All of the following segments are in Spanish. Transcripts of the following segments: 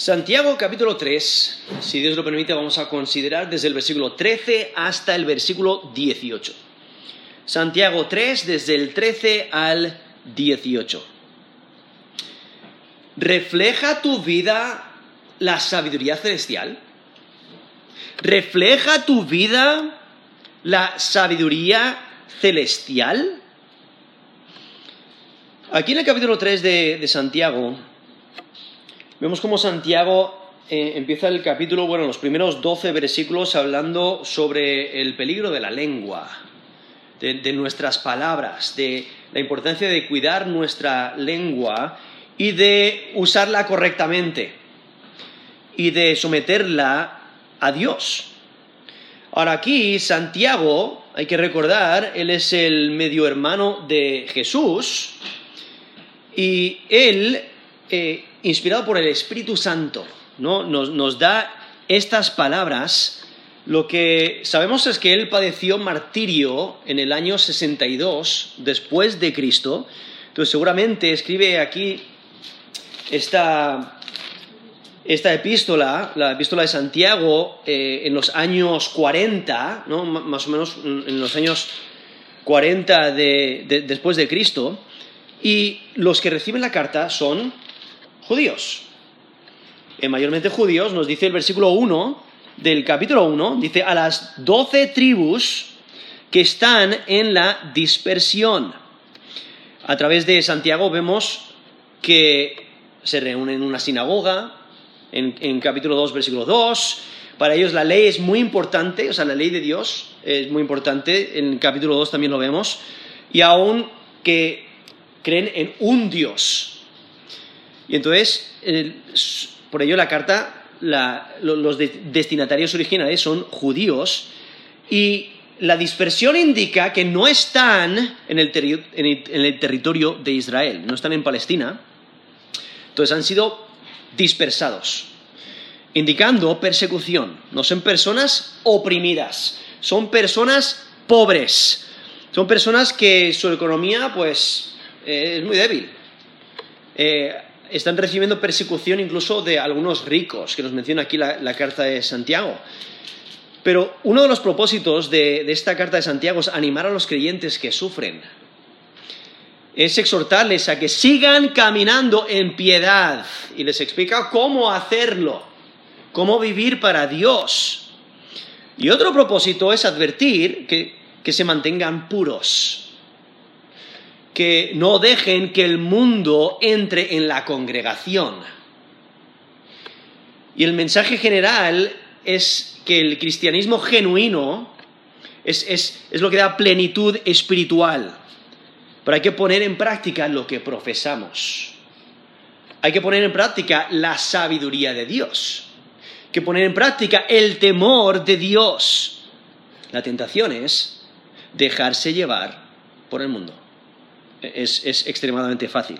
Santiago capítulo 3, si Dios lo permite, vamos a considerar desde el versículo 13 hasta el versículo 18. Santiago 3, desde el 13 al 18. ¿Refleja tu vida la sabiduría celestial? ¿Refleja tu vida la sabiduría celestial? Aquí en el capítulo 3 de, de Santiago, vemos cómo Santiago eh, empieza el capítulo, bueno, los primeros 12 versículos hablando sobre el peligro de la lengua, de, nuestras palabras, de la importancia de cuidar nuestra lengua y de usarla correctamente y de someterla a Dios. Ahora aquí Santiago, hay que recordar, él es el medio hermano de Jesús y él, eh, inspirado por el Espíritu Santo, ¿no? nos, nos da estas palabras. Lo que sabemos es que él padeció martirio en el año 62 después de Cristo. Entonces seguramente escribe aquí esta, esta epístola, la epístola de Santiago, eh, en los años 40, ¿no? Más o menos en los años 40 de- de- después de Cristo, y los que reciben la carta son judíos. Eh, mayormente judíos, nos dice el versículo 1 del capítulo 1, dice a las doce tribus que están en la dispersión. A través de Santiago vemos que se reúnen en una sinagoga, en, en capítulo 2, versículo 2. Para ellos la ley es muy importante, o sea, la ley de Dios es muy importante, en capítulo 2 también lo vemos, y aún que creen en un Dios. Y entonces, por ello la carta, los de- destinatarios originales son judíos, y la dispersión indica que no están en el territorio de Israel, no están en Palestina, entonces han sido dispersados, indicando persecución. No son personas oprimidas, son personas pobres, son personas que su economía pues eh, es muy débil. Eh, están recibiendo persecución incluso de algunos ricos, que nos menciona aquí la, carta de Santiago. Pero uno de los propósitos de, de esta carta de Santiago es animar a los creyentes que sufren, es exhortarles a que sigan caminando en piedad y les explica cómo hacerlo, cómo vivir para Dios. Y otro propósito es advertir que, que se mantengan puros, que no dejen que el mundo entre en la congregación. Y el mensaje general es que el cristianismo genuino es, es- es lo que da plenitud espiritual. Pero hay que poner en práctica lo que profesamos. Hay que poner en práctica la sabiduría de Dios. Hay que poner en práctica el temor de Dios. La tentación es dejarse llevar por el mundo. Es, es extremadamente fácil.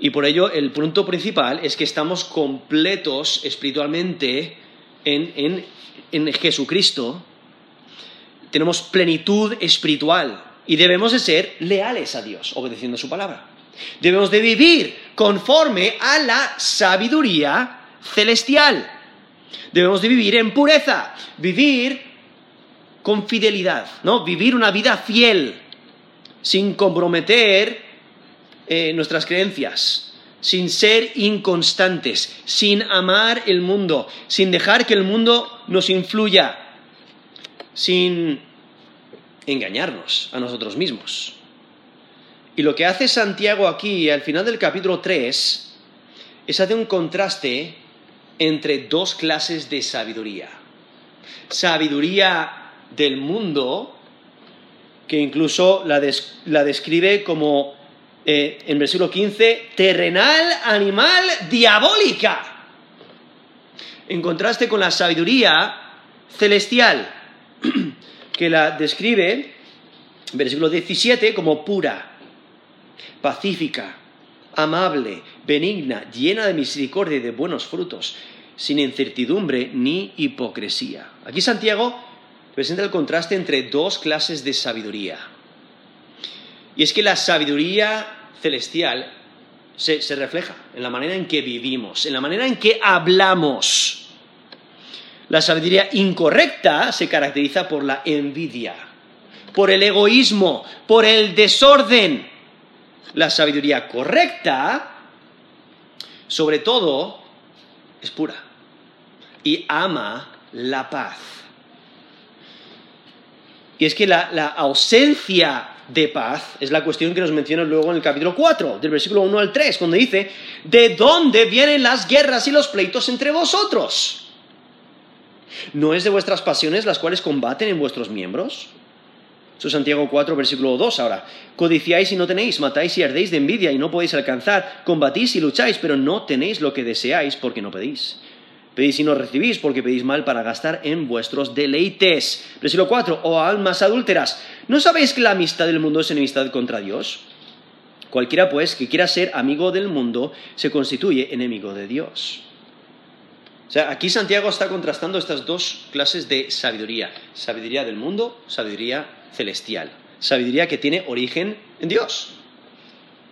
Y por ello el punto principal es que estamos completos espiritualmente en, en- en Jesucristo. Tenemos plenitud espiritual y debemos de ser leales a Dios, obedeciendo su palabra. Debemos de vivir conforme a la sabiduría celestial. Debemos de vivir en pureza, vivir con fidelidad, ¿no? Vivir una vida fiel, sin comprometer eh, nuestras creencias, sin ser inconstantes, sin amar el mundo, sin dejar que el mundo nos influya, sin engañarnos a nosotros mismos. Y lo que hace Santiago aquí, al final del capítulo 3, es hacer un contraste entre dos clases de sabiduría. Sabiduría del mundo, que incluso la, la describe como, eh, en versículo 15, terrenal, animal, diabólica. En contraste con la sabiduría celestial, que la describe, versículo 17, como pura, pacífica, amable, benigna, llena de misericordia y de buenos frutos, sin incertidumbre ni hipocresía. Aquí Santiago presenta el contraste entre dos clases de sabiduría. Y es que la sabiduría celestial se, se refleja en la manera en que vivimos, en la manera en que hablamos. La sabiduría incorrecta se caracteriza por la envidia, por el egoísmo, por el desorden. La sabiduría correcta, sobre todo, es pura y ama la paz. Y es que la, ausencia de paz es la cuestión que nos menciona luego en el capítulo 4, del versículo 1 al 3, cuando dice, ¿de dónde vienen las guerras y los pleitos entre vosotros? ¿No es de vuestras pasiones las cuales combaten en vuestros miembros? Eso es Santiago 4, versículo 2 ahora. Codiciáis y no tenéis, matáis y ardéis de envidia y no podéis alcanzar, combatís y lucháis, pero no tenéis lo que deseáis porque no pedís. Pedís y no recibís porque pedís mal para gastar en vuestros deleites. Versículo 4. O almas adúlteras. ¿No sabéis que la amistad del mundo es enemistad contra Dios? Cualquiera, pues, que quiera ser amigo del mundo, se constituye enemigo de Dios. O sea, aquí Santiago está contrastando estas dos clases de sabiduría. Sabiduría del mundo, sabiduría celestial. Sabiduría que tiene origen en Dios.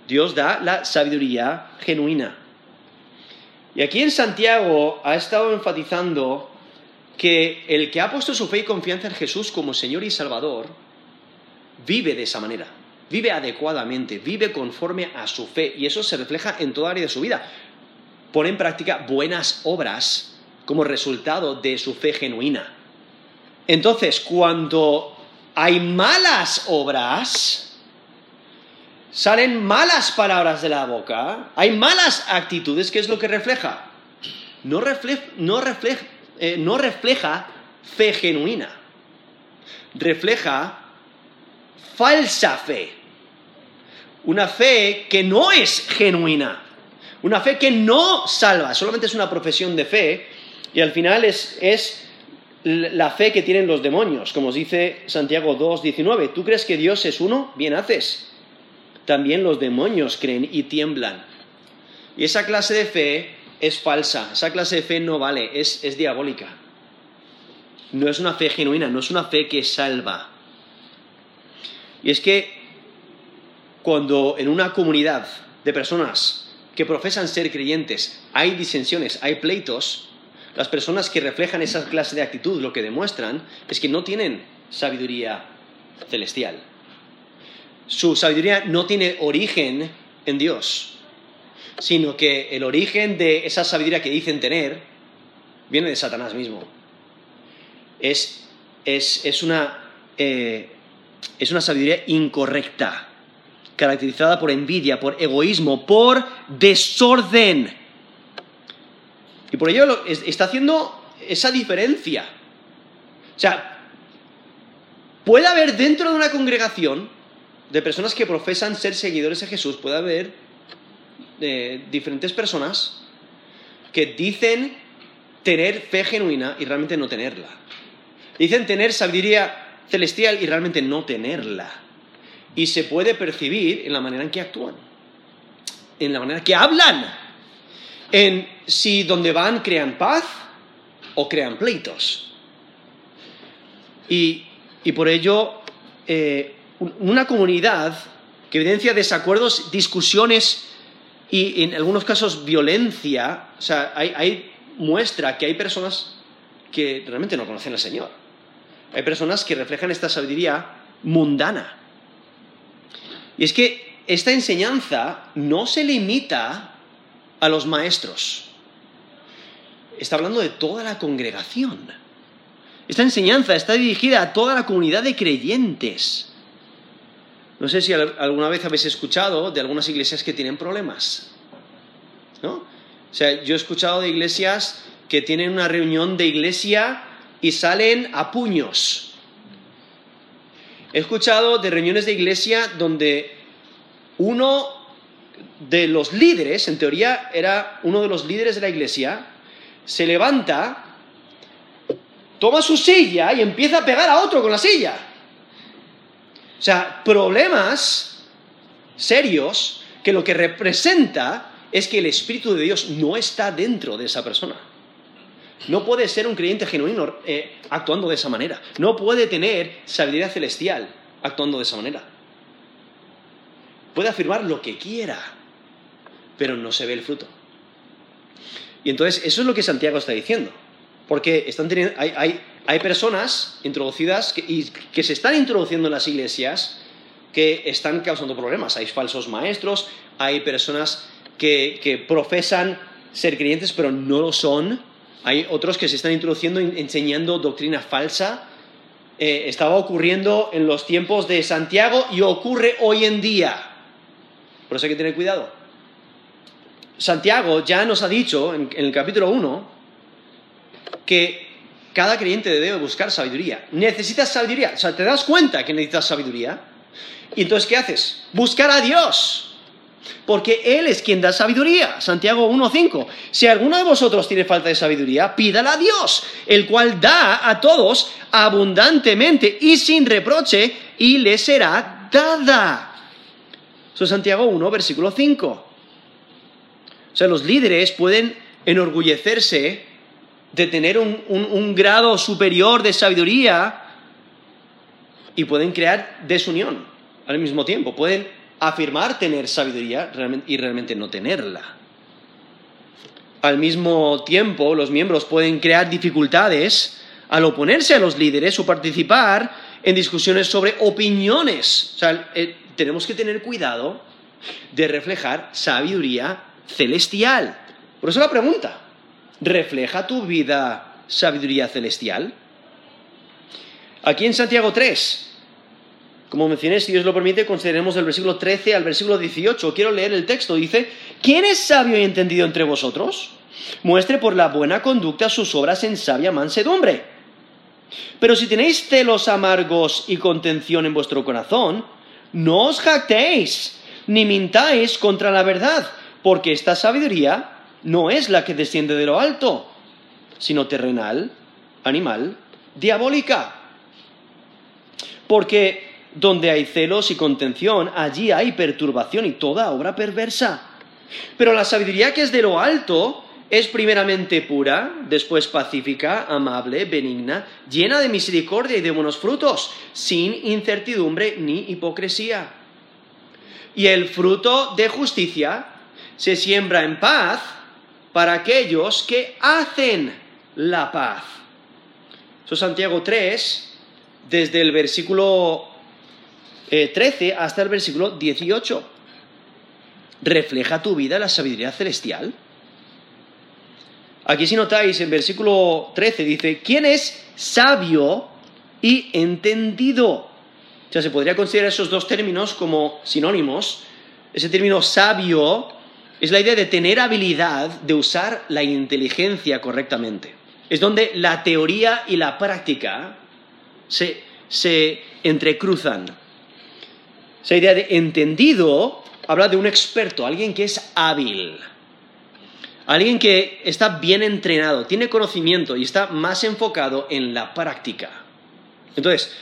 Dios da la sabiduría genuina. Y aquí en Santiago ha estado enfatizando que el que ha puesto su fe y confianza en Jesús como Señor y Salvador, vive de esa manera, vive adecuadamente, vive conforme a su fe, y eso se refleja en toda área de su vida. Pone en práctica buenas obras como resultado de su fe genuina. Entonces, cuando hay malas obras, salen malas palabras de la boca, hay malas actitudes, ¿qué es lo que refleja? No, eh, no refleja fe genuina, refleja falsa fe, una fe que no es genuina, una fe que no salva, solamente es una profesión de fe y al final es, es la fe que tienen los demonios, como dice Santiago 2.19, ¿tú crees que Dios es uno? Bien haces también los demonios creen y tiemblan. Y esa clase de fe es falsa, esa clase de fe no vale, es, es diabólica. No es una fe genuina, no es una fe que salva. Y es que cuando en una comunidad de personas que profesan ser creyentes hay disensiones, hay pleitos, las personas que reflejan esa clase de actitud lo que demuestran es que no tienen sabiduría celestial su sabiduría no tiene origen en Dios, sino que el origen de esa sabiduría que dicen tener viene de Satanás mismo. Es, una, eh, es una sabiduría incorrecta, caracterizada por envidia, por egoísmo, por desorden. Y por ello está haciendo esa diferencia. O sea, puede haber dentro de una congregación de personas que profesan ser seguidores de Jesús, puede haber eh, diferentes personas que dicen tener fe genuina y realmente no tenerla. Dicen tener sabiduría celestial y realmente no tenerla. Y se puede percibir en la manera en que actúan, en la manera en que hablan, en si donde van crean paz o crean pleitos. Y, por ello eh, una comunidad que evidencia desacuerdos, discusiones y en algunos casos violencia, o sea, hay, muestra que hay personas que realmente no conocen al Señor. Hay personas que reflejan esta sabiduría mundana. Y es que esta enseñanza no se limita a los maestros. Está hablando de toda la congregación. Esta enseñanza está dirigida a toda la comunidad de creyentes. No sé si alguna vez habéis escuchado de algunas iglesias que tienen problemas. ¿No? O sea, yo he escuchado de iglesias que tienen una reunión de iglesia y salen a puños. He escuchado de reuniones de iglesia donde uno de los líderes, en teoría era uno de los líderes de la iglesia, se levanta, toma su silla y empieza a pegar a otro con la silla. O sea, problemas serios que lo que representa es que el Espíritu de Dios no está dentro de esa persona. No puede ser un creyente genuino eh, actuando de esa manera. No puede tener sabiduría celestial actuando de esa manera. Puede afirmar lo que quiera, pero no se ve el fruto. Y entonces eso es lo que Santiago está diciendo. Porque están teniendo, hay, hay, personas introducidas y que se están introduciendo en las iglesias que están causando problemas. Hay falsos maestros, hay personas que, que profesan ser creyentes pero no lo son. Hay otros que se están introduciendo enseñando doctrina falsa. Eh, estaba ocurriendo en los tiempos de Santiago y ocurre hoy en día. Por eso hay que tener cuidado. Santiago ya nos ha dicho en, el capítulo 1 que cada creyente debe buscar sabiduría. Necesitas sabiduría. O sea, te das cuenta que necesitas sabiduría. Y entonces, ¿qué haces? Buscar a Dios. Porque Él es quien da sabiduría. Santiago 1.5. Si alguno de vosotros tiene falta de sabiduría, pídala a Dios, el cual da a todos abundantemente y sin reproche, y le será dada. Eso es Santiago 1, versículo 5. O sea, los líderes pueden enorgullecerse de tener un, grado superior de sabiduría y pueden crear desunión al mismo tiempo. Pueden afirmar tener sabiduría y realmente no tenerla. Al mismo tiempo, los miembros pueden crear dificultades al oponerse a los líderes o participar en discusiones sobre opiniones. O sea, eh, tenemos que tener cuidado de reflejar sabiduría celestial. Por eso la pregunta, ¿refleja tu vida sabiduría celestial? Aquí en Santiago 3, como mencioné, si Dios lo permite, consideremos del versículo 13 al versículo 18. Quiero leer el texto. Dice, ¿quién es sabio y entendido entre vosotros? Muestre por la buena conducta sus obras en sabia mansedumbre. Pero si tenéis celos amargos y contención en vuestro corazón, no os jactéis, ni mintáis contra la verdad, porque esta sabiduría no es la que desciende de lo alto, sino terrenal, animal, diabólica. Porque donde hay celos y contención, allí hay perturbación y toda obra perversa. Pero la sabiduría que es de lo alto es primeramente pura, después pacífica, amable, benigna, llena de misericordia y de buenos frutos, sin incertidumbre ni hipocresía. Y el fruto de justicia se siembra en paz para aquellos que hacen la paz. Eso es Santiago 3, desde el versículo 13 eh, hasta el versículo 18. ¿Refleja tu vida la sabiduría celestial? Aquí si notáis, en versículo 13 dice, ¿quién es sabio y entendido? O sea, se podría considerar esos dos términos como sinónimos. Ese término sabio es la idea de tener habilidad de usar la inteligencia correctamente. Es donde la teoría y la práctica se, se entrecruzan. Esa idea de entendido habla de un experto, alguien que es hábil, alguien que está bien entrenado, tiene conocimiento y está más enfocado en la práctica. Entonces,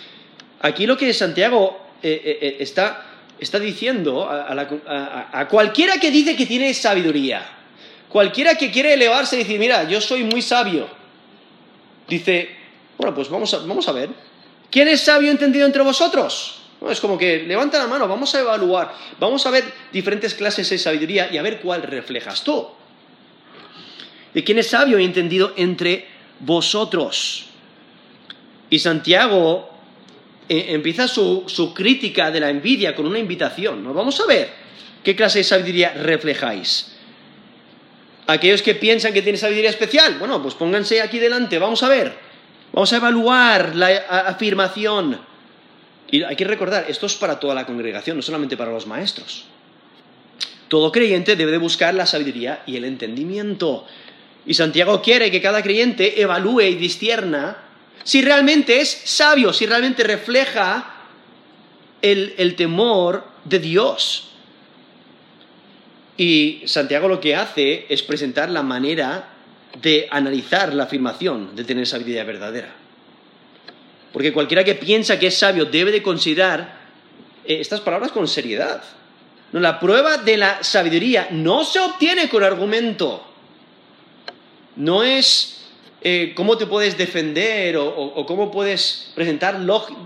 aquí lo que Santiago eh, eh, eh, está está diciendo a, cualquiera que dice que tiene sabiduría, cualquiera que quiere elevarse y decir, mira, yo soy muy sabio, dice, bueno, pues vamos a, vamos a ver, ¿quién es sabio entendido entre vosotros? es como que levanta la mano, vamos a evaluar, vamos a ver diferentes clases de sabiduría y a ver cuál reflejas tú. ¿Y quién es sabio y entendido entre vosotros? Y Santiago eh, empieza su, crítica de la envidia con una invitación. ¿no? Vamos a ver qué clase de sabiduría reflejáis. Aquellos que piensan que tienen sabiduría especial, bueno, pues pónganse aquí delante, vamos a ver. Vamos a evaluar la afirmación. Y hay que recordar, esto es para toda la congregación, no solamente para los maestros. Todo creyente debe de buscar la sabiduría y el entendimiento. Y Santiago quiere que cada creyente evalúe y distierna si realmente es sabio, si realmente refleja el, temor de Dios. Y Santiago lo que hace es presentar la manera de analizar la afirmación de tener sabiduría verdadera. Porque cualquiera que piensa que es sabio debe de considerar eh, estas palabras con seriedad. No, la prueba de la sabiduría no se obtiene con argumento. No es eh, cómo te puedes defender o, cómo puedes presentar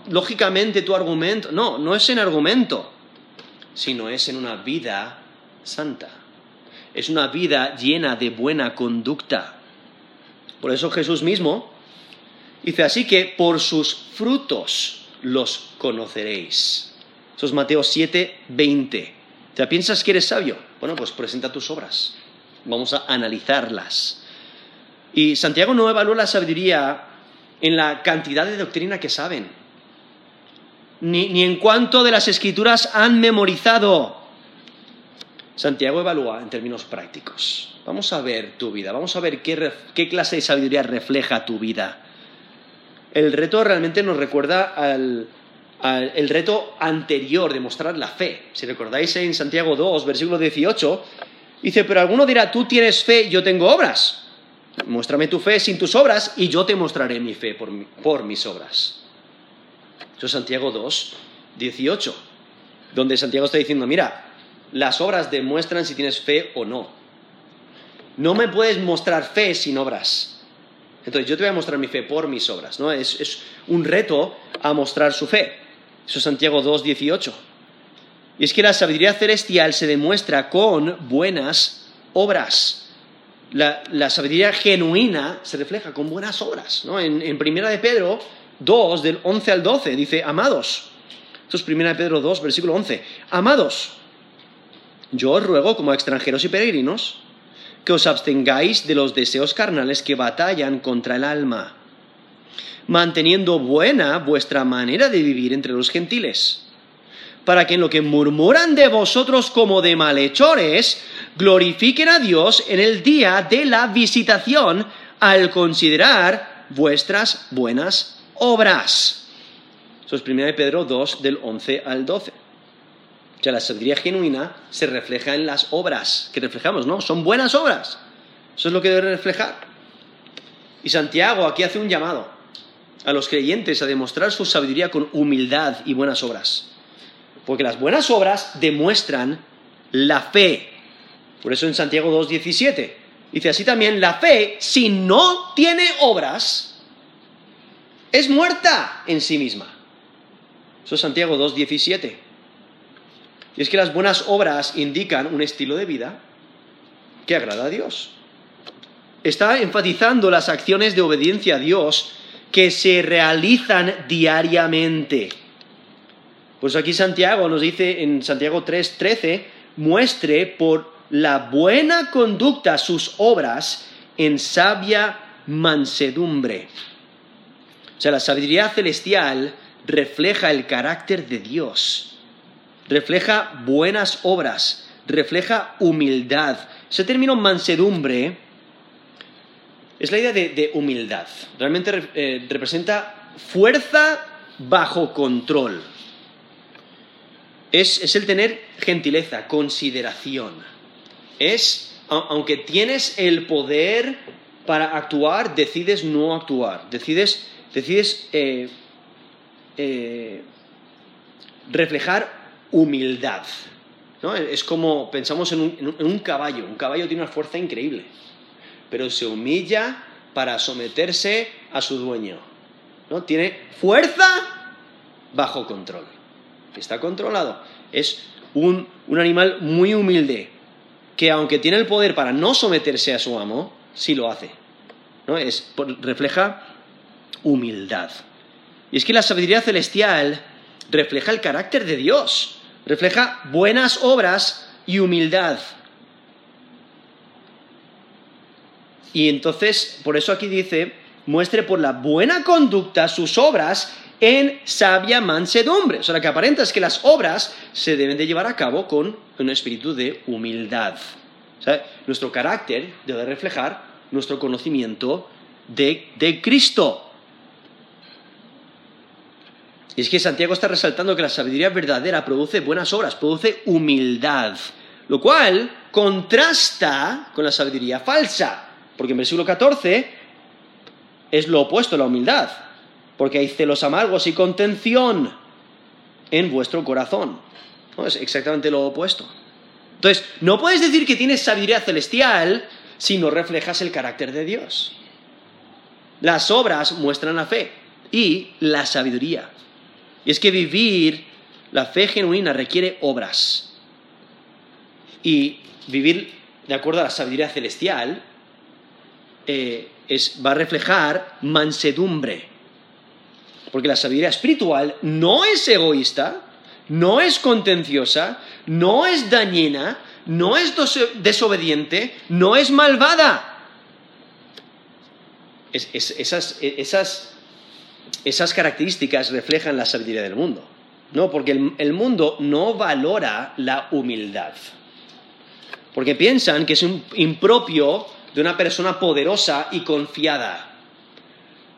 lógicamente tu argumento. No, no es en argumento, sino es en una vida santa. es una vida llena de buena conducta. Por eso Jesús mismo dice así que por sus frutos los conoceréis. Eso es Mateo 7, 20. ¿Te piensas que eres sabio? Bueno, pues presenta tus obras. Vamos a analizarlas. Y Santiago no evalúa la sabiduría en la cantidad de doctrina que saben, ni, ni en cuanto de las escrituras han memorizado. Santiago evalúa en términos prácticos. Vamos a ver tu vida, vamos a ver qué, qué clase de sabiduría refleja tu vida. El reto realmente nos recuerda al, al el reto anterior de mostrar la fe. Si recordáis en Santiago 2, versículo 18, dice, pero alguno dirá, tú tienes fe, yo tengo obras. Muéstrame tu fe sin tus obras y yo te mostraré mi fe por, por mis obras. Eso es Santiago 2, 18, donde Santiago está diciendo, mira, las obras demuestran si tienes fe o no. No me puedes mostrar fe sin obras. Entonces yo te voy a mostrar mi fe por mis obras, ¿no? Es, es un reto a mostrar su fe. Eso es Santiago 2, 18. Y es que la sabiduría celestial se demuestra con buenas obras la, sabiduría genuina se refleja con buenas obras. ¿no? En, en, Primera de Pedro 2, del 11 al 12, dice, amados. Esto es Primera de Pedro 2, versículo 11. Amados, yo os ruego como extranjeros y peregrinos que os abstengáis de los deseos carnales que batallan contra el alma, manteniendo buena vuestra manera de vivir entre los gentiles, para que en lo que murmuran de vosotros como de malhechores, glorifiquen a Dios en el día de la visitación al considerar vuestras buenas obras. Eso es 1 Pedro 2 del 11 al 12. O sea, la sabiduría genuina se refleja en las obras que reflejamos, ¿no? Son buenas obras. Eso es lo que debe reflejar. Y Santiago aquí hace un llamado a los creyentes a demostrar su sabiduría con humildad y buenas obras. Porque las buenas obras demuestran la fe por eso en Santiago 2.17 dice así también, la fe, si no tiene obras, es muerta en sí misma. Eso es Santiago 2.17. Y es que las buenas obras indican un estilo de vida que agrada a Dios. Está enfatizando las acciones de obediencia a Dios que se realizan diariamente. Pues aquí Santiago nos dice en Santiago 3:13, muestre por la buena conducta, sus obras, en sabia mansedumbre. O sea, la sabiduría celestial refleja el carácter de Dios, refleja buenas obras, refleja humildad. Ese término mansedumbre es la idea de, humildad. Realmente eh, representa fuerza bajo control. es el tener gentileza, consideración es, aunque tienes el poder para actuar, decides no actuar, decides, decides eh, eh, reflejar humildad. ¿no? Es como pensamos en un, en un caballo, un caballo tiene una fuerza increíble, pero se humilla para someterse a su dueño. ¿no? Tiene fuerza bajo control. Está controlado. Es un, un animal muy humilde, que aunque tiene el poder para no someterse a su amo, sí lo hace. ¿no? Es, refleja humildad. Y es que la sabiduría celestial refleja el carácter de Dios, refleja buenas obras y humildad. Y entonces, por eso aquí dice, muestre por la buena conducta sus obras en sabia mansedumbre. O sea, lo que aparenta es que las obras se deben de llevar a cabo con un espíritu de humildad. Nuestro carácter debe reflejar nuestro conocimiento de, de Cristo. Y es que Santiago está resaltando que la sabiduría verdadera produce buenas obras, produce humildad, lo cual contrasta con la sabiduría falsa, porque en versículo 14 es lo opuesto a la humildad porque hay celos amargos y contención en vuestro corazón. Es exactamente lo opuesto. Entonces, no puedes decir que tienes sabiduría celestial si no reflejas el carácter de Dios. Las obras muestran la fe y la sabiduría. Y es que vivir la fe genuina requiere obras. Y vivir de acuerdo a la sabiduría celestial, eh, va a reflejar mansedumbre. Porque la sabiduría espiritual no es egoísta, no es contenciosa, no es dañina, no es desobediente, no es malvada. esas, esas, características reflejan la sabiduría del mundo. No, porque el mundo no valora la humildad. Porque piensan que es un impropio de una persona poderosa y confiada.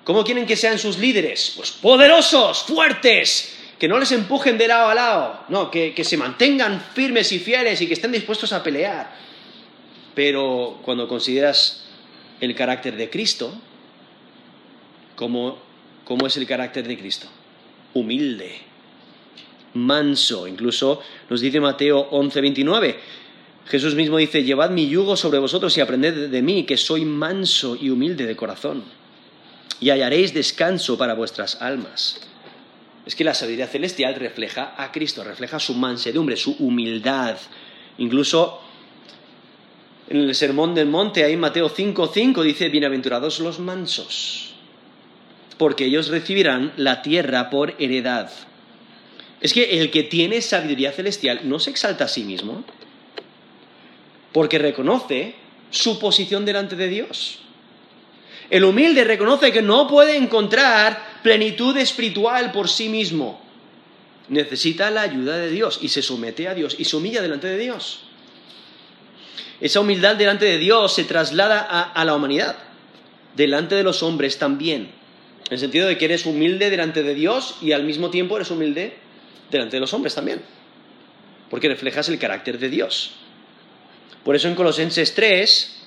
¿Cómo quieren que sean sus líderes? Pues poderosos, fuertes, que no les empujen de lado a lado, no, que, se mantengan firmes y fieles y que estén dispuestos a pelear. Pero cuando consideras el carácter de Cristo, ¿cómo, cómo es el carácter de Cristo? Humilde, manso. Incluso nos dice Mateo 11, 29, Jesús mismo dice, llevad mi yugo sobre vosotros y aprended de mí, que soy manso y humilde de corazón, y hallaréis descanso para vuestras almas. Es que la sabiduría celestial refleja a Cristo, refleja su mansedumbre, su humildad. Incluso en el Sermón del Monte, ahí Mateo 5:5 dice, bienaventurados los mansos, porque ellos recibirán la tierra por heredad. Es que el que tiene sabiduría celestial no se exalta a sí mismo, porque reconoce su posición delante de Dios. El humilde reconoce que no puede encontrar plenitud espiritual por sí mismo. Necesita la ayuda de Dios y se somete a Dios y se humilla delante de Dios. Esa humildad delante de Dios se traslada a, la humanidad, delante de los hombres también. En el sentido de que eres humilde delante de Dios y al mismo tiempo eres humilde delante de los hombres también. Porque reflejas el carácter de Dios. Por eso en Colosenses 3,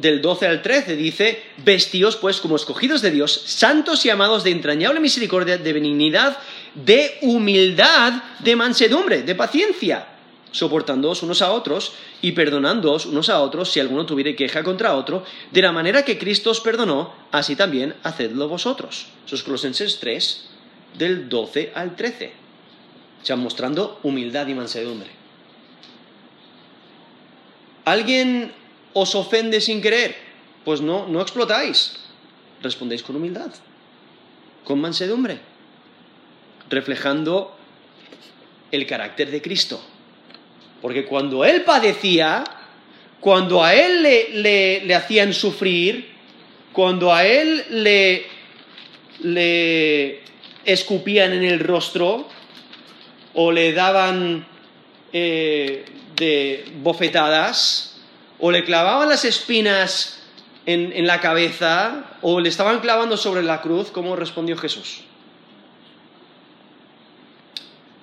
del 12 al 13, dice, vestíos pues como escogidos de Dios, santos y amados de entrañable misericordia, de benignidad, de humildad, de mansedumbre, de paciencia, soportándoos unos a otros y perdonándoos unos a otros si alguno tuviere queja contra otro, de la manera que Cristo os perdonó, así también hacedlo vosotros. Eso es Colosenses 3, del 12 al 13. O sea, mostrando humildad y mansedumbre. ¿Alguien os ofende sin querer? Pues no, no explotáis. Respondéis con humildad, con mansedumbre, reflejando el carácter de Cristo. Porque cuando Él padecía, cuando a Él le, le, hacían sufrir, cuando a Él le, le escupían en el rostro o le daban eh, de bofetadas, o le clavaban las espinas en, la cabeza, o le estaban clavando sobre la cruz, ¿cómo respondió Jesús?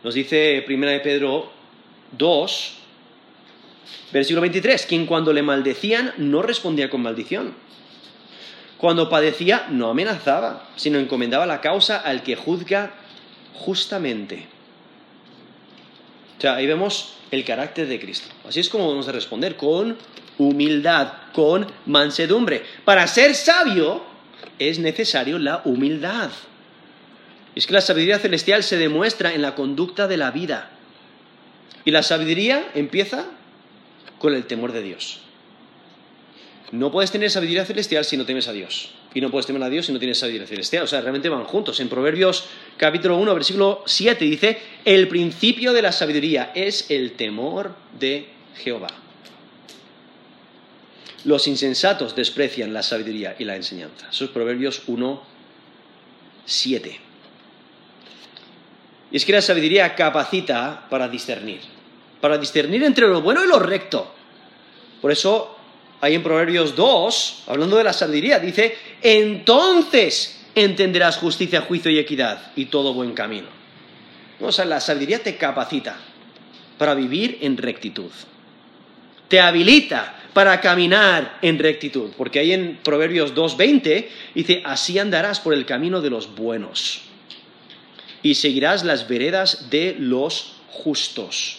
Nos dice 1 de Pedro 2, versículo 23, quien cuando le maldecían no respondía con maldición. Cuando padecía no amenazaba, sino encomendaba la causa al que juzga justamente. O sea, ahí vemos el carácter de Cristo. Así es como vamos a responder, con humildad, con mansedumbre. Para ser sabio es necesario la humildad. Es que la sabiduría celestial se demuestra en la conducta de la vida. Y la sabiduría empieza con el temor de Dios. No puedes tener sabiduría celestial si no temes a Dios. Y no puedes temer a Dios si no tienes sabiduría celestial. O sea, realmente van juntos. En Proverbios capítulo 1, versículo 7 dice, el principio de la sabiduría es el temor de Jehová. Los insensatos desprecian la sabiduría y la enseñanza. Eso es Proverbios 1, 7. Y es que la sabiduría capacita para discernir. Para discernir entre lo bueno y lo recto. Por eso ahí en Proverbios 2, hablando de la sabiduría, dice, entonces entenderás justicia, juicio y equidad y todo buen camino. O sea, la sabiduría te capacita para vivir en rectitud. Te habilita para caminar en rectitud. Porque ahí en Proverbios 2.20 dice, así andarás por el camino de los buenos y seguirás las veredas de los justos.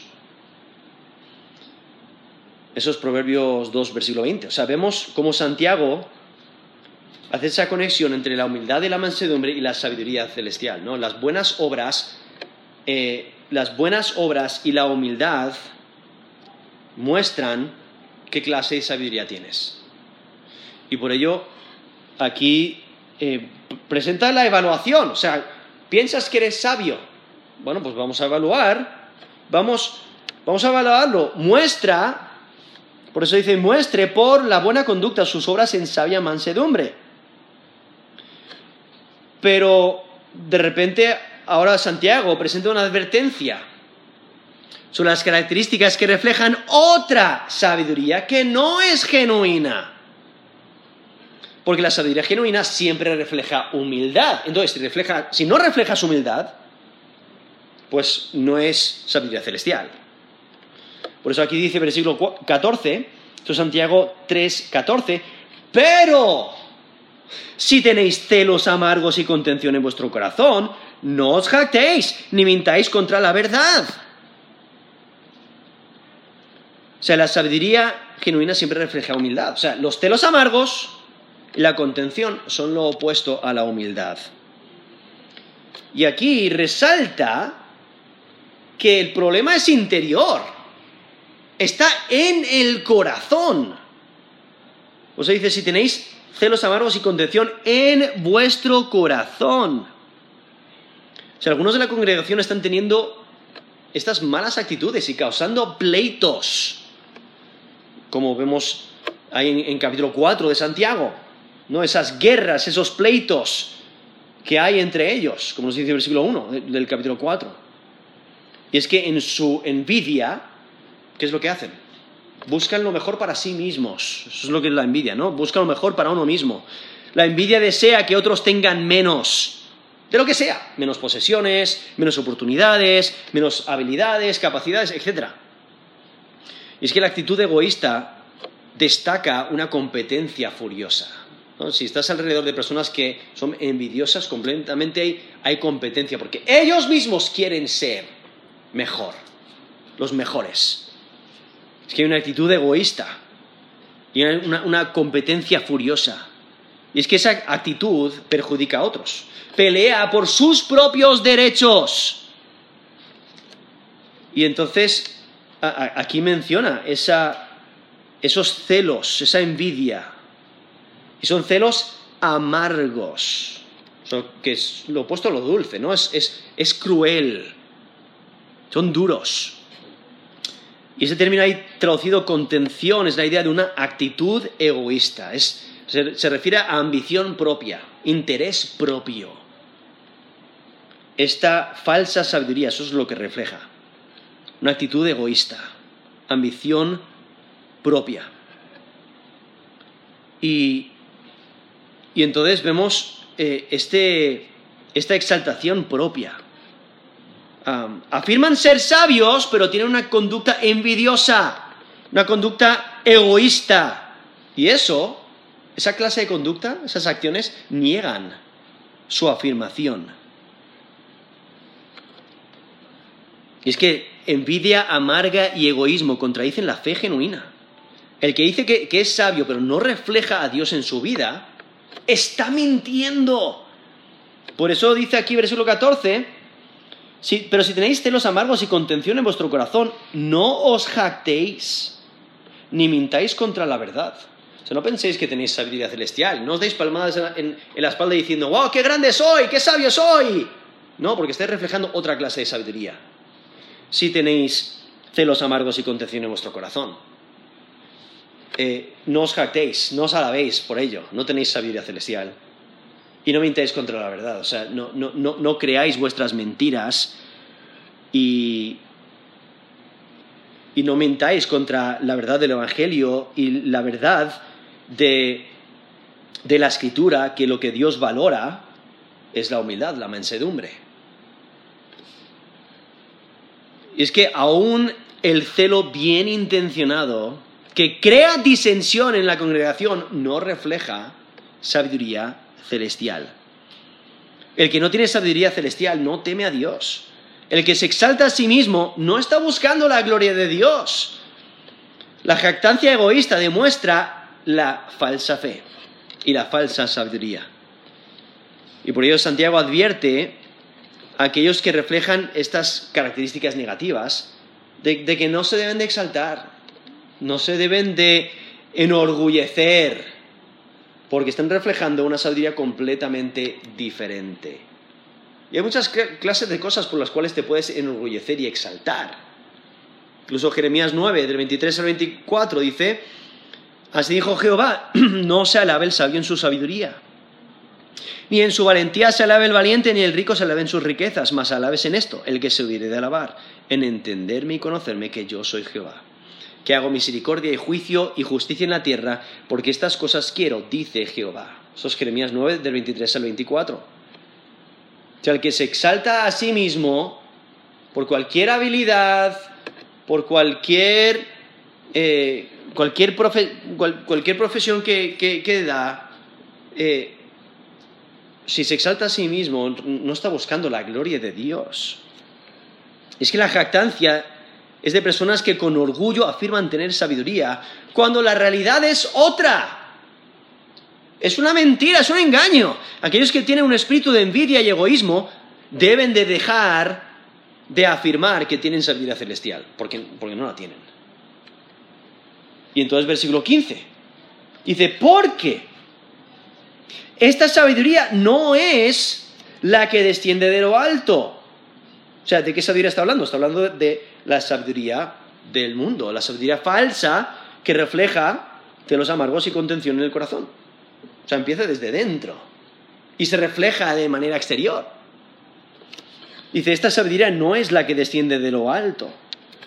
Eso es Proverbios 2, versículo 20. O sea, vemos cómo Santiago hace esa conexión entre la humildad y la mansedumbre y la sabiduría celestial. ¿no? Las buenas obras, eh, las buenas obras y la humildad muestran qué clase de sabiduría tienes. Y por ello, aquí eh, presenta la evaluación. O sea, ¿piensas que eres sabio? Bueno, pues vamos a evaluar. Vamos, vamos a evaluarlo. Muestra, por eso dice, muestre por la buena conducta sus obras en sabia mansedumbre. Pero de repente, ahora Santiago presenta una advertencia sobre las características que reflejan otra sabiduría que no es genuina. Porque la sabiduría genuina siempre refleja humildad. Entonces, si, refleja, si no reflejas humildad, pues no es sabiduría celestial. Por eso aquí dice versículo 14, esto es Santiago 3, 14, pero si tenéis celos amargos y contención en vuestro corazón, no os jactéis ni mintáis contra la verdad. O sea, la sabiduría genuina siempre refleja humildad. O sea, los celos amargos y la contención son lo opuesto a la humildad. Y aquí resalta que el problema es interior. Está en el corazón. O sea, dice, si tenéis celos amargos y contención en vuestro corazón. O sea, algunos de la congregación están teniendo estas malas actitudes y causando pleitos como vemos ahí en, capítulo 4 de Santiago, ¿no? Esas guerras, esos pleitos que hay entre ellos, como nos dice el versículo 1 del capítulo 4. Y es que en su envidia, ¿qué es lo que hacen? Buscan lo mejor para sí mismos. Eso es lo que es la envidia, ¿no? Buscan lo mejor para uno mismo. La envidia desea que otros tengan menos, de lo que sea, menos posesiones, menos oportunidades, menos habilidades, capacidades, etc. Y es que la actitud egoísta destaca una competencia furiosa. Si estás alrededor de personas que son envidiosas, completamente hay, competencia, porque ellos mismos quieren ser mejor, los mejores. Es que hay una actitud egoísta y una, una competencia furiosa. Y es que esa actitud perjudica a otros. Pelea por sus propios derechos. Y entonces aquí menciona esos celos, esa envidia. Y son celos amargos, que es lo opuesto a lo dulce, ¿no? Es, cruel, son duros. Y ese término ahí traducido contención es la idea de una actitud egoísta, se refiere a ambición propia, interés propio. Esta falsa sabiduría, eso es lo que refleja una actitud egoísta, ambición propia. Y, entonces vemos eh, este, esta exaltación propia. afirman ser sabios, pero tienen una conducta envidiosa, una conducta egoísta. Y eso, esa clase de conducta, esas acciones, niegan su afirmación. Y es que envidia amarga y egoísmo contradicen la fe genuina. El que dice que, es sabio pero no refleja a Dios en su vida, está mintiendo. Por eso dice aquí versículo 14, pero si tenéis celos amargos y contención en vuestro corazón, no os jactéis, ni mintáis contra la verdad. O sea, no penséis que tenéis sabiduría celestial, no os deis palmadas en, en la espalda diciendo, wow, qué grande soy, qué sabio soy. No, porque estáis reflejando otra clase de sabiduría si tenéis celos amargos y contención en vuestro corazón. Eh, no os jactéis, no os alabéis por ello, no tenéis sabiduría celestial. Y no mintáis contra la verdad, o sea, no, no, creáis vuestras mentiras y, y no mintáis contra la verdad del Evangelio y la verdad de, de la Escritura, que lo que Dios valora es la humildad, la mansedumbre. Y es que aún el celo bien intencionado que crea disensión en la congregación no refleja sabiduría celestial. El que no tiene sabiduría celestial no teme a Dios. El que se exalta a sí mismo no está buscando la gloria de Dios. La jactancia egoísta demuestra la falsa fe y la falsa sabiduría. Y por ello Santiago advierte aquellos que reflejan estas características negativas de, que no se deben de exaltar, no se deben de enorgullecer, porque están reflejando una sabiduría completamente diferente. Y hay muchas clases de cosas por las cuales te puedes enorgullecer y exaltar. Incluso Jeremías 9, del 23 al 24, dice, así dijo Jehová, no se alabe el sabio en su sabiduría, ni en su valentía se alabe el valiente, ni el rico se alabe en sus riquezas, mas alabes en esto, el que se hubiere de alabar, en entenderme y conocerme que yo soy Jehová que hago misericordia y juicio y justicia en la tierra, porque estas cosas quiero, dice Jehová. Eso es Jeremías 9, del 23 al 24. O sea, el que se exalta a sí mismo por cualquier habilidad, por cualquier, eh, cualquier, profesión que, da, eh, si se exalta a sí mismo, no está buscando la gloria de Dios. Es que la jactancia es de personas que con orgullo afirman tener sabiduría, cuando la realidad es otra. Es una mentira, es un engaño. Aquellos que tienen un espíritu de envidia y egoísmo deben de dejar de afirmar que tienen sabiduría celestial, porque, porque no la tienen. Y entonces versículo 15 dice, porque esta sabiduría no es la que desciende de lo alto. O sea, ¿de qué sabiduría está hablando? Está hablando de la sabiduría del mundo, la sabiduría falsa que refleja celos amargos y contención en el corazón. O sea, empieza desde dentro y se refleja de manera exterior. Dice, esta sabiduría no es la que desciende de lo alto.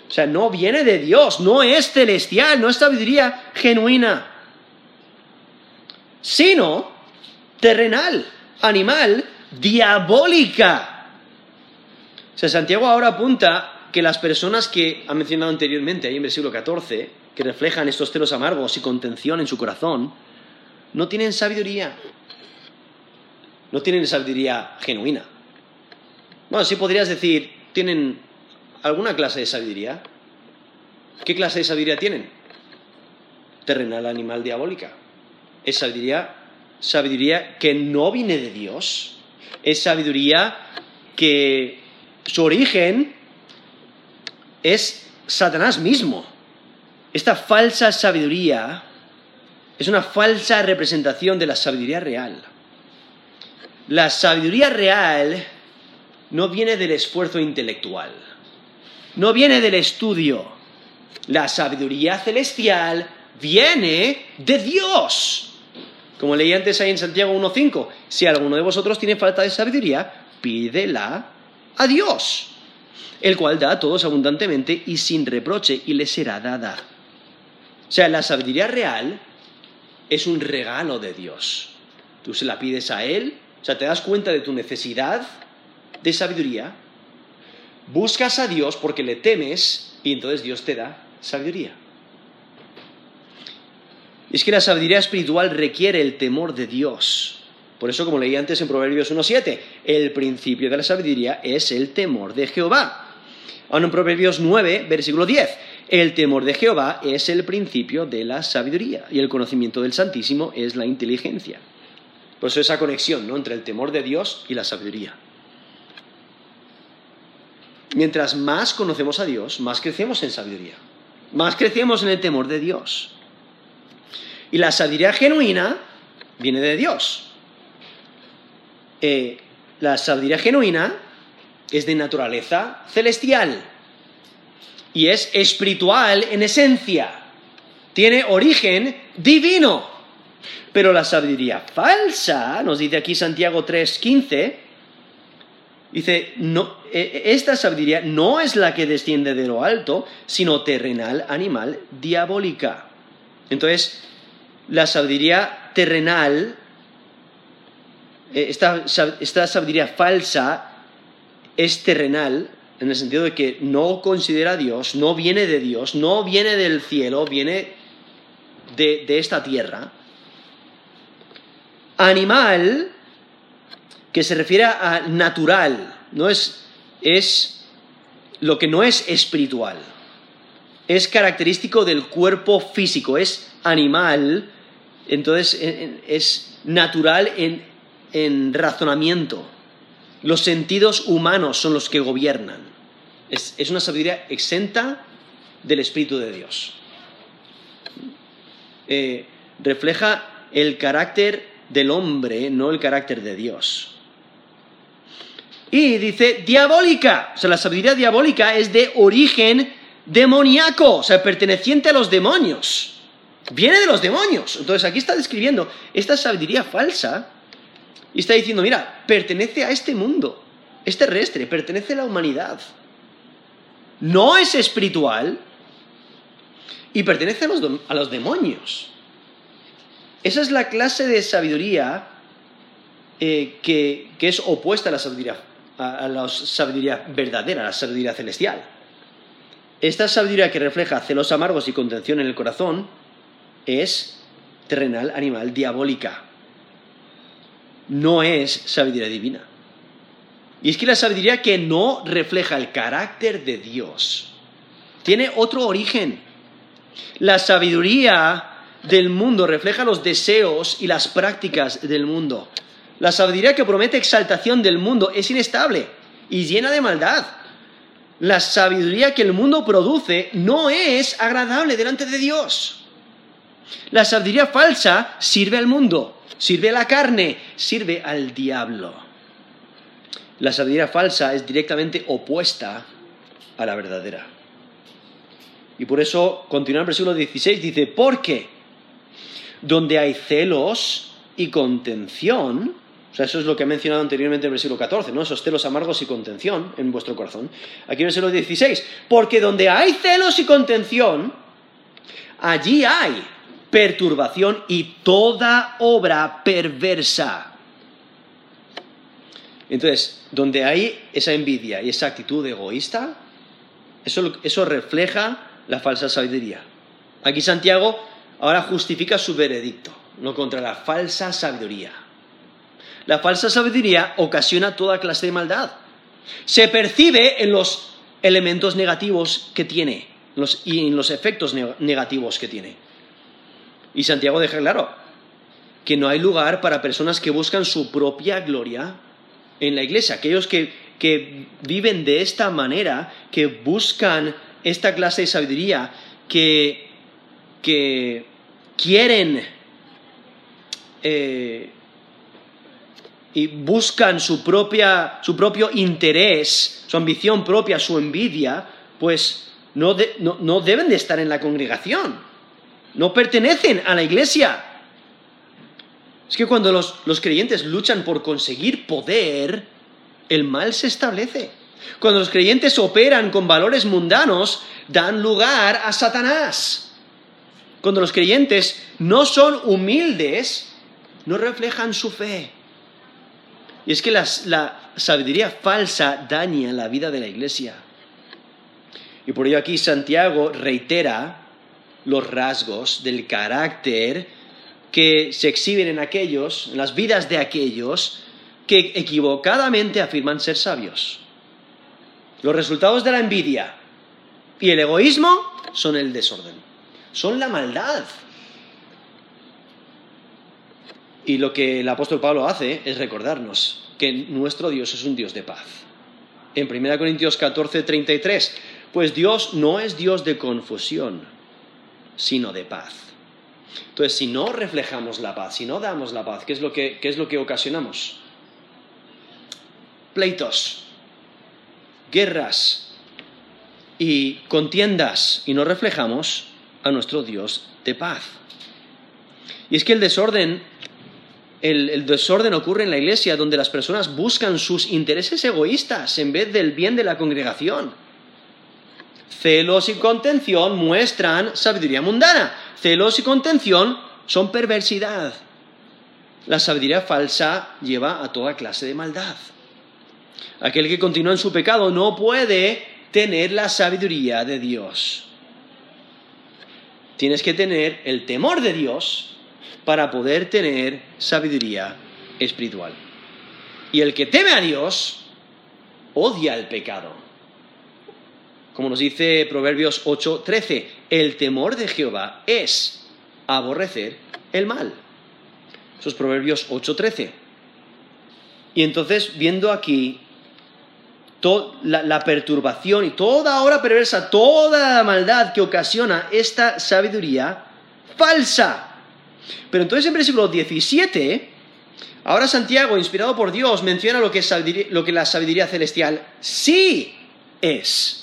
O sea, no viene de Dios, no es celestial, no es sabiduría genuina, sino terrenal, animal, diabólica. O sea, Santiago ahora apunta que las personas que ha mencionado anteriormente, ahí en versículo 14, que reflejan estos celos amargos y contención en su corazón, no tienen sabiduría. No tienen sabiduría genuina. Bueno, sí podrías decir, tienen alguna clase de sabiduría. ¿Qué clase de sabiduría tienen? Terrenal, animal, diabólica. Es sabiduría, sabiduría que no viene de Dios. Es sabiduría que su origen es Satanás mismo. Esta falsa sabiduría es una falsa representación de la sabiduría real. La sabiduría real no viene del esfuerzo intelectual, no viene del estudio. La sabiduría celestial viene de Dios. Como leí antes ahí en Santiago 1.5, si alguno de vosotros tiene falta de sabiduría, pídela a Dios el cual da a todos abundantemente y sin reproche, y le será dada. O sea, la sabiduría real es un regalo de Dios. Tú se la pides a Él, o sea, te das cuenta de tu necesidad de sabiduría, buscas a Dios porque le temes y entonces Dios te da sabiduría. Es que la sabiduría espiritual requiere el temor de Dios. Por eso, como leí antes en Proverbios 1.7, el principio de la sabiduría es el temor de Jehová. Ahora en Proverbios 9, versículo 10, el temor de Jehová es el principio de la sabiduría y el conocimiento del Santísimo es la inteligencia. Por eso esa conexión ¿no? entre el temor de Dios y la sabiduría. Mientras más conocemos a Dios, más crecemos en sabiduría, más crecemos en el temor de Dios. Y la sabiduría genuina viene de Dios. Eh, la sabiduría genuina es de naturaleza celestial y es espiritual en esencia. Tiene origen divino. Pero la sabiduría falsa, nos dice aquí Santiago 3:15, dice, no, e, e, esta sabiduría no es la que desciende de lo alto, sino terrenal, animal, diabólica. Entonces, la sabiduría terrenal, eh, esta, esta sabiduría falsa, es terrenal, en el sentido de que no considera a Dios, no viene de Dios, no viene del cielo, viene de, esta tierra. Animal, que se refiere a natural, no es, es lo que no es espiritual. Es característico del cuerpo físico, es animal, entonces es natural en razonamiento. Los sentidos humanos son los que gobiernan. Es, una sabiduría exenta del Espíritu de Dios. eh, refleja el carácter del hombre, no el carácter de Dios. Y dice diabólica, o sea, la sabiduría diabólica es de origen demoníaco, o sea, perteneciente a los demonios. Viene de los demonios. Entonces aquí está describiendo esta sabiduría falsa y está diciendo, mira, pertenece a este mundo, es terrestre, pertenece a la humanidad. No es espiritual y pertenece a los, demonios. Esa es la clase de sabiduría eh, que, es opuesta a la sabiduría, a la sabiduría verdadera, a la sabiduría celestial. Esta sabiduría que refleja celos amargos y contención en el corazón es terrenal, animal, diabólica. No es sabiduría divina. Y es que la sabiduría que no refleja el carácter de Dios tiene otro origen. La sabiduría del mundo refleja los deseos y las prácticas del mundo. La sabiduría que promete exaltación del mundo es inestable y llena de maldad la sabiduría que el mundo produce no es agradable delante de Dios. La sabiduría falsa sirve al mundo, sirve a la carne, sirve al diablo. La sabiduría falsa es directamente opuesta a la verdadera. Y por eso, continúa el versículo 16, dice, porque donde hay celos y contención, o sea, eso es lo que ha mencionado anteriormente en el versículo 14, ¿no? Esos celos amargos y contención en vuestro corazón. Aquí en el versículo 16, porque donde hay celos y contención, allí hay perturbación y toda obra perversa. Entonces, donde hay esa envidia y esa actitud egoísta, eso, eso refleja la falsa sabiduría. Aquí Santiago ahora justifica su veredicto, no contra la falsa sabiduría. La falsa sabiduría ocasiona toda clase de maldad. Se percibe en los elementos negativos que tiene y en los efectos negativos que tiene. Y Santiago deja claro que no hay lugar para personas que buscan su propia gloria en la iglesia. Aquellos que, viven de esta manera, que buscan esta clase de sabiduría, que, quieren eh, y buscan su, propio interés, su ambición propia, su envidia, pues no, deben de estar en la congregación, no pertenecen a la iglesia. Es que cuando los, los creyentes luchan por conseguir poder, el mal se establece. Cuando los creyentes operan con valores mundanos, dan lugar a Satanás. Cuando los creyentes no son humildes, no reflejan su fe. Y es que la, sabiduría falsa daña la vida de la iglesia. Y por ello aquí Santiago reitera los rasgos del carácter que se exhiben en aquellos, en las vidas de aquellos que equivocadamente afirman ser sabios. Los resultados de la envidia y el egoísmo son el desorden, son la maldad. Y lo que el apóstol Pablo hace es recordarnos que nuestro Dios es un Dios de paz. En 1 Corintios 14, 33, pues Dios no es Dios de confusión, sino de paz. Entonces, si no reflejamos la paz, si no damos la paz, ¿qué es lo que, qué es lo que ocasionamos? Pleitos, guerras y contiendas, y no reflejamos a nuestro Dios de paz. Y es que el desorden el, desorden ocurre en la iglesia donde las personas buscan sus intereses egoístas en vez del bien de la congregación. Celos y contención muestran sabiduría mundana. Celos y contención son perversidad. La sabiduría falsa lleva a toda clase de maldad. Aquel que continúa en su pecado no puede tener la sabiduría de Dios. Tienes que tener el temor de Dios para poder tener sabiduría espiritual. Y el que teme a Dios odia el pecado. Como nos dice Proverbios 8:13, el temor de Jehová es aborrecer el mal. Eso es Proverbios 8:13. Y entonces, viendo aquí la, la, perturbación y toda obra perversa, toda la maldad que ocasiona esta sabiduría falsa. Pero entonces en versículo 17, ahora Santiago, inspirado por Dios, menciona lo que, lo que la sabiduría celestial sí es.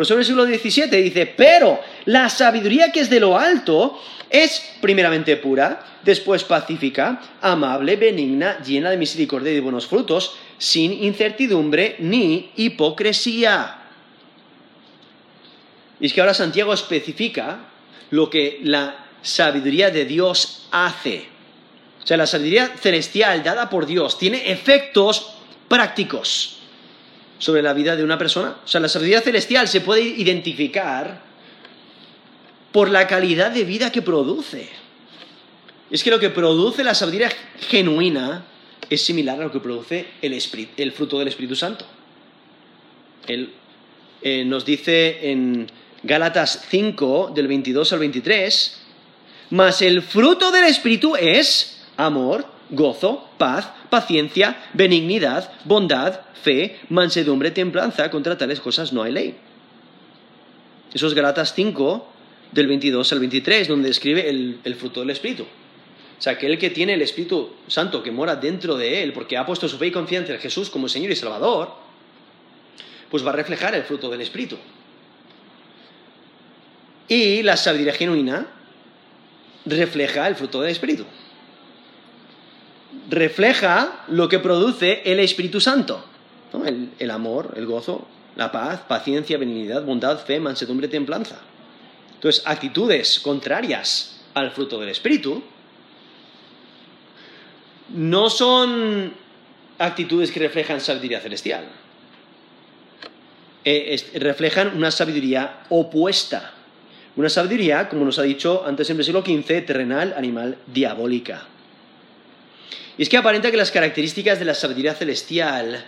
Por eso el versículo 17 dice, pero la sabiduría que es de lo alto es primeramente pura, después pacífica, amable, benigna, llena de misericordia y de buenos frutos, sin incertidumbre ni hipocresía. Y es que ahora Santiago especifica lo que la sabiduría de Dios hace. O sea, la sabiduría celestial dada por Dios tiene efectos prácticos sobre la vida de una persona. O sea, la sabiduría celestial se puede identificar por la calidad de vida que produce. Es que lo que produce la sabiduría genuina es similar a lo que produce el, fruto del Espíritu Santo. Él eh, nos dice en Gálatas 5, del 22 al 23, mas el fruto del Espíritu es amor, gozo, paz, paciencia, benignidad, bondad, fe, mansedumbre, templanza. Contra tales cosas no hay ley. Eso es Galatas 5, del 22 al 23, donde describe el, fruto del Espíritu. O sea, aquel que tiene el Espíritu Santo que mora dentro de él, porque ha puesto su fe y confianza en Jesús como Señor y Salvador, pues va a reflejar el fruto del Espíritu. Y la sabiduría genuina refleja el fruto del Espíritu. Refleja lo que produce el Espíritu Santo. El, amor, el gozo, la paz, paciencia, benignidad, bondad, fe, mansedumbre, templanza. Entonces, actitudes contrarias al fruto del Espíritu no son actitudes que reflejan sabiduría celestial. Eh, reflejan una sabiduría opuesta. Una sabiduría, como nos ha dicho antes en el versículo 15, terrenal, animal, diabólica. Y es que aparenta que las características de la sabiduría celestial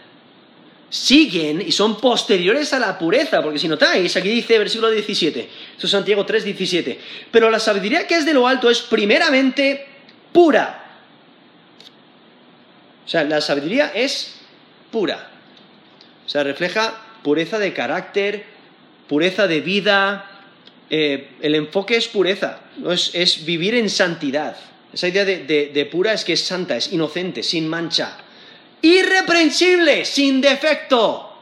siguen y son posteriores a la pureza, porque si notáis, aquí dice versículo 17, esto es Santiago 3, 17, pero la sabiduría que es de lo alto es primeramente pura. O sea, la sabiduría es pura. O sea, refleja pureza de carácter, pureza de vida, eh, el enfoque es pureza, es, vivir en santidad. Esa idea de, pura es que es santa, es inocente, sin mancha, irreprensible, sin defecto,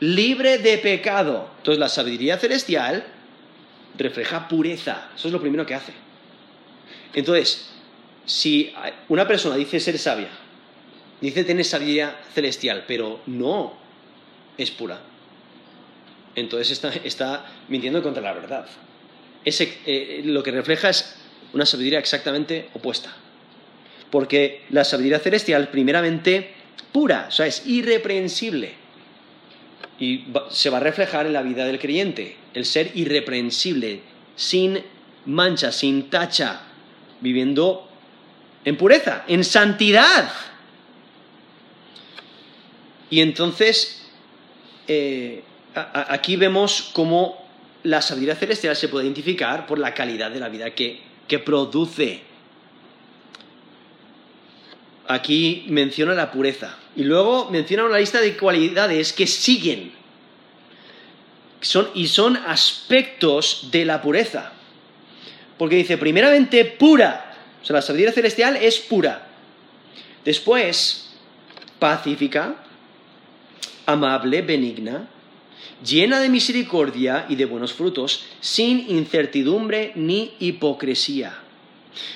libre de pecado. Entonces la sabiduría celestial refleja pureza, eso es lo primero que hace. Entonces, si una persona dice ser sabia, dice tener sabiduría celestial, pero no es pura, entonces está, mintiendo contra la verdad. Eh, lo que refleja es una sabiduría exactamente opuesta. Porque la sabiduría celestial, primeramente, pura, o sea, es irreprensible. Y se va a reflejar en la vida del creyente, el ser irreprensible, sin mancha, sin tacha, viviendo en pureza, en santidad. Y entonces, eh, aquí vemos cómo la sabiduría celestial se puede identificar por la calidad de la vida que, produce. Aquí menciona la pureza. Y luego menciona una lista de cualidades que siguen. y son aspectos de la pureza. Porque dice, primeramente, pura. O sea, la sabiduría celestial es pura. Después, pacífica, amable, benigna, llena de misericordia y de buenos frutos, sin incertidumbre ni hipocresía.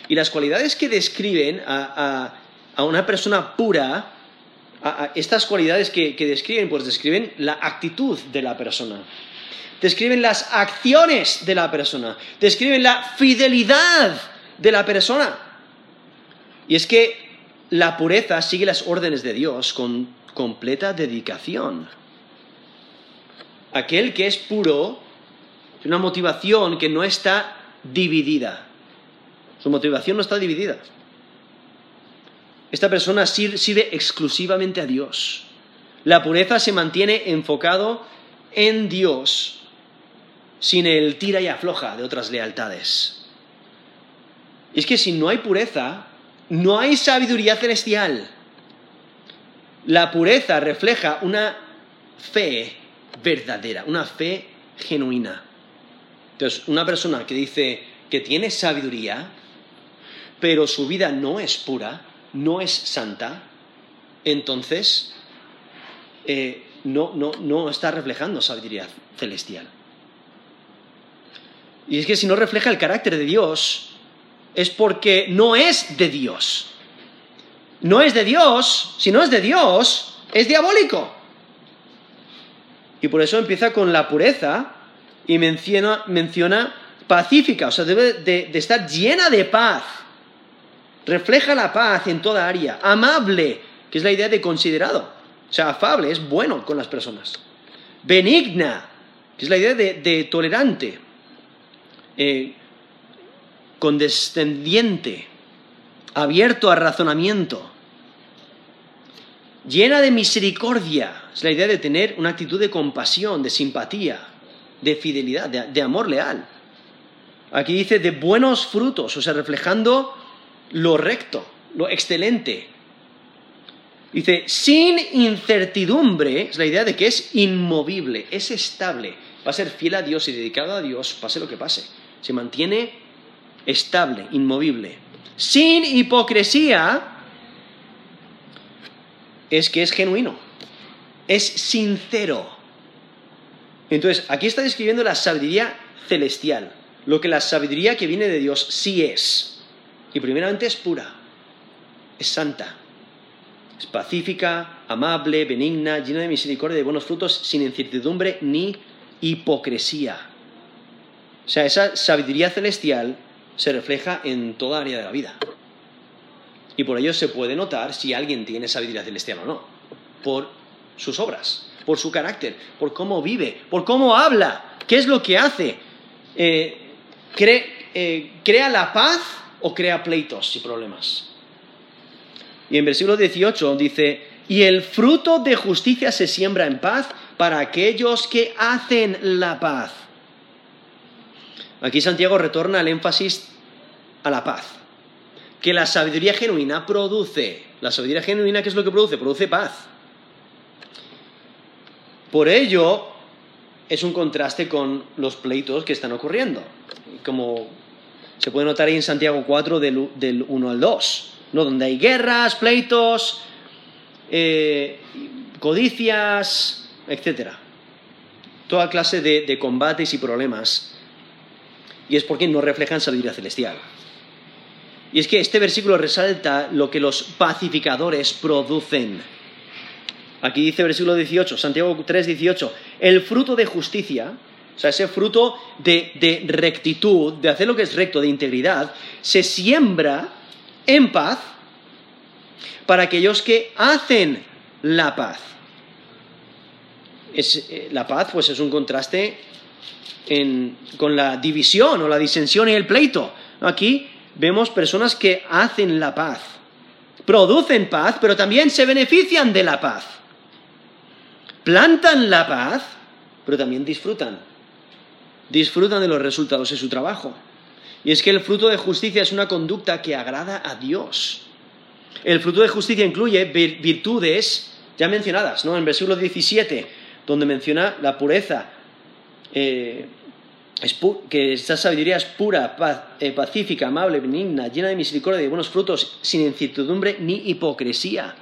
Y las cualidades que describen a, una persona pura, estas cualidades que, que, describen, pues describen la actitud de la persona, describen las acciones de la persona, describen la fidelidad de la persona. Y es que la pureza sigue las órdenes de Dios con completa dedicación aquel que es puro es una motivación que no está dividida. Su motivación no está dividida. Esta persona sirve exclusivamente a Dios. La pureza se mantiene enfocado en Dios, sin el tira y afloja de otras lealtades. Y es que si no hay pureza, no hay sabiduría celestial. La pureza refleja una fe verdadera, una fe genuina. Entonces, una persona que dice que tiene sabiduría, pero su vida no es pura, no es santa, entonces eh, no, no, no está reflejando sabiduría celestial. Y es que si no refleja el carácter de Dios, es porque no es de Dios. No es de Dios, si no es de Dios, es diabólico. Y por eso empieza con la pureza y menciona, menciona pacífica, o sea, debe de, de estar llena de paz. Refleja la paz en toda área. Amable, que es la idea de considerado. O sea, afable, es bueno con las personas. Benigna, que es la idea de, tolerante. Eh, condescendiente, abierto a razonamiento. Llena de misericordia, es la idea de tener una actitud de compasión, de simpatía, de fidelidad, de amor leal. Aquí dice de buenos frutos, o sea, reflejando lo recto, lo excelente, Dice, sin incertidumbre, es la idea de que es inmovible, es estable, va a ser fiel a Dios y dedicado a Dios, pase lo que pase. Se mantiene estable, inmovible. Sin hipocresía, es que es genuino, es sincero. Entonces, aquí está describiendo la sabiduría celestial, lo que la sabiduría que viene de Dios sí es. Y primeramente es pura, es santa es pacífica, amable, benigna, llena de misericordia y de buenos frutos, sin incertidumbre ni hipocresía. O sea, esa sabiduría celestial se refleja en toda área de la vida. Y por ello se puede notar si alguien tiene sabiduría celestial o no. Por sus obras, por su carácter, por cómo vive, por cómo habla, qué es lo que hace. Eh, eh, ¿Crea la paz o crea pleitos y problemas? Y en versículo 18 dice, y el fruto de justicia se siembra en paz para aquellos que hacen la paz. Aquí Santiago retorna el énfasis a la paz, que la sabiduría genuina produce. La sabiduría genuina, ¿qué es lo que produce? Produce paz. Por ello, es un contraste con los pleitos que están ocurriendo, como se puede notar ahí en Santiago 4 del, del 1 al 2. ¿no? donde hay guerras, pleitos, eh, codicias, etc. Toda clase de, combates y problemas. Y es porque no reflejan sabiduría celestial. Y es que este versículo resalta lo que los pacificadores producen. Aquí dice versículo 18, Santiago 3, 18, el fruto de justicia, o sea, ese fruto de rectitud, de hacer lo que es recto, de integridad, se siembra en paz para aquellos que hacen la paz. Eh, la paz pues es un contraste con la división o la disensión y el pleito. Aquí vemos personas que hacen la paz, producen paz, pero también se benefician de la paz. Plantan la paz, pero también disfrutan. Disfrutan de los resultados de su trabajo. Y es que el fruto de justicia es una conducta que agrada a Dios. El fruto de justicia incluye virtudes ya mencionadas, ¿no? En versículo 17, donde menciona la pureza, eh, que esta sabiduría es pura, eh, pacífica, amable, benigna, llena de misericordia y de buenos frutos, sin incertidumbre ni hipocresía.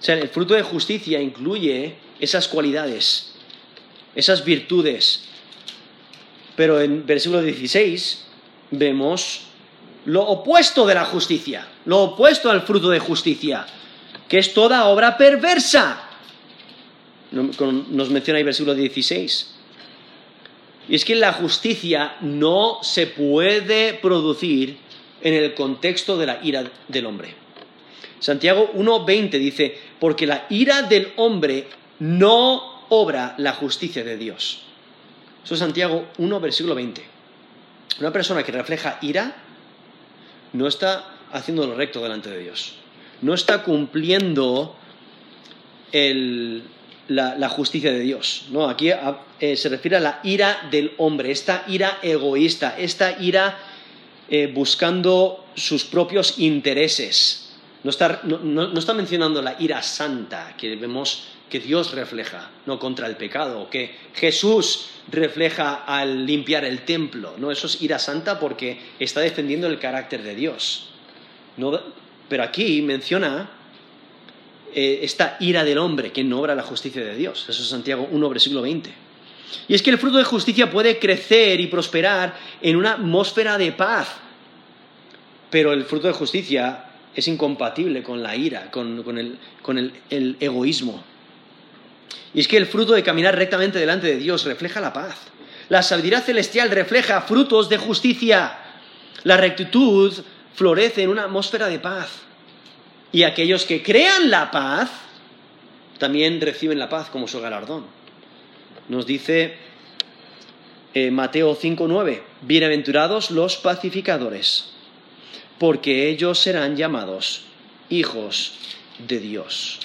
O sea, el fruto de justicia incluye esas cualidades, esas virtudes, pero en versículo 16 vemos lo opuesto de la justicia, lo opuesto al fruto de justicia, que es toda obra perversa. Nos menciona ahí versículo 16. Y es que la justicia no se puede producir en el contexto de la ira del hombre. Santiago 1.20 dice, porque la ira del hombre no obra la justicia de Dios. Eso es Santiago 1, versículo 20. Una persona que refleja ira no está haciendo lo recto delante de Dios. No está cumpliendo la, justicia de Dios. ¿no? Aquí eh, se refiere a la ira del hombre, esta ira egoísta, esta ira eh, buscando sus propios intereses. No está, no está mencionando la ira santa que vemos que Dios refleja, no contra el pecado, que Jesús refleja al limpiar el templo. No, eso es ira santa porque está defendiendo el carácter de Dios. pero aquí menciona eh, esta ira del hombre que no obra la justicia de Dios. Eso es Santiago 1, versículo 20. Y es que el fruto de justicia puede crecer y prosperar en una atmósfera de paz, pero el fruto de justicia es incompatible con la ira, con, el egoísmo. Y es que el fruto de caminar rectamente delante de Dios refleja la paz. La sabiduría celestial refleja frutos de justicia. La rectitud florece en una atmósfera de paz. Y aquellos que crean la paz también reciben la paz como su galardón. Nos dice eh, Mateo 5:9, bienaventurados los pacificadores, porque ellos serán llamados hijos de Dios.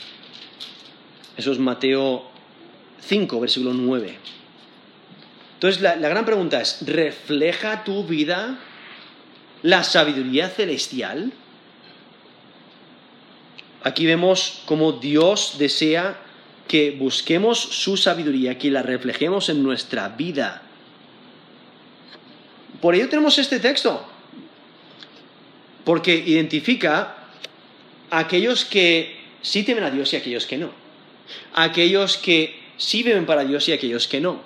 Eso es Mateo 5, versículo 9. Entonces la, la gran pregunta es, ¿refleja tu vida la sabiduría celestial? Aquí vemos cómo Dios desea que busquemos su sabiduría, que la reflejemos en nuestra vida. Por ello tenemos este texto, porque identifica a aquellos que sí temen a Dios y a aquellos que no, a aquellos que sí viven para Dios y a aquellos que no,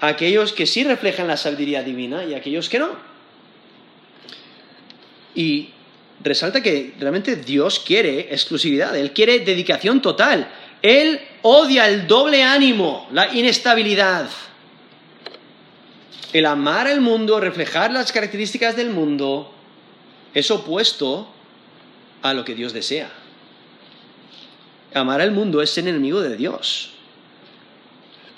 a aquellos que sí reflejan la sabiduría divina y a aquellos que no. Y resalta que realmente Dios quiere exclusividad, Él quiere dedicación total, Él odia el doble ánimo, la inestabilidad. El amar al mundo, reflejar las características del mundo, es opuesto a lo que Dios desea. Amar al mundo es ser enemigo de Dios.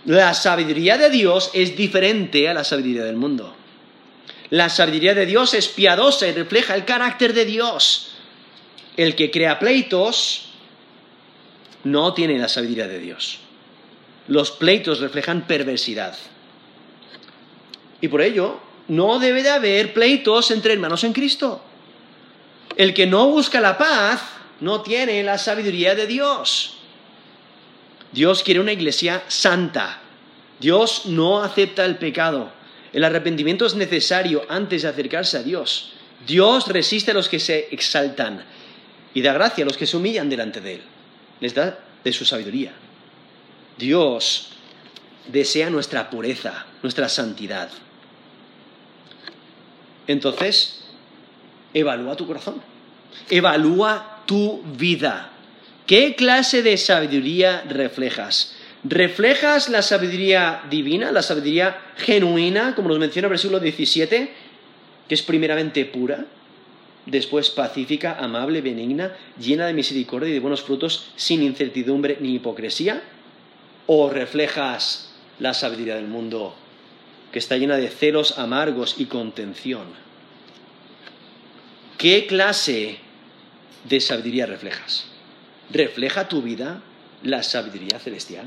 La sabiduría de Dios es diferente a la sabiduría del mundo. La sabiduría de Dios es piadosa y refleja el carácter de Dios. El que crea pleitos no tiene la sabiduría de Dios. Los pleitos reflejan perversidad. Y por ello, no debe de haber pleitos entre hermanos en Cristo. El que no busca la paz no tiene la sabiduría de Dios. Dios quiere una iglesia santa. Dios no acepta el pecado. El arrepentimiento es necesario antes de acercarse a Dios. Dios resiste a los que se exaltan y da gracia a los que se humillan delante de Él. Les da de su sabiduría. Dios desea nuestra pureza, nuestra santidad. Entonces, evalúa tu corazón, evalúa tu vida. ¿Qué clase de sabiduría reflejas? Reflejas la sabiduría divina, la sabiduría genuina, como nos menciona el versículo 17, que es primeramente pura, después pacífica, amable, benigna, llena de misericordia y de buenos frutos, sin incertidumbre ni hipocresía, o reflejas la sabiduría del mundo, que está llena de celos amargos y contención. ¿Qué clase de sabiduría reflejas? ¿Refleja tu vida la sabiduría celestial?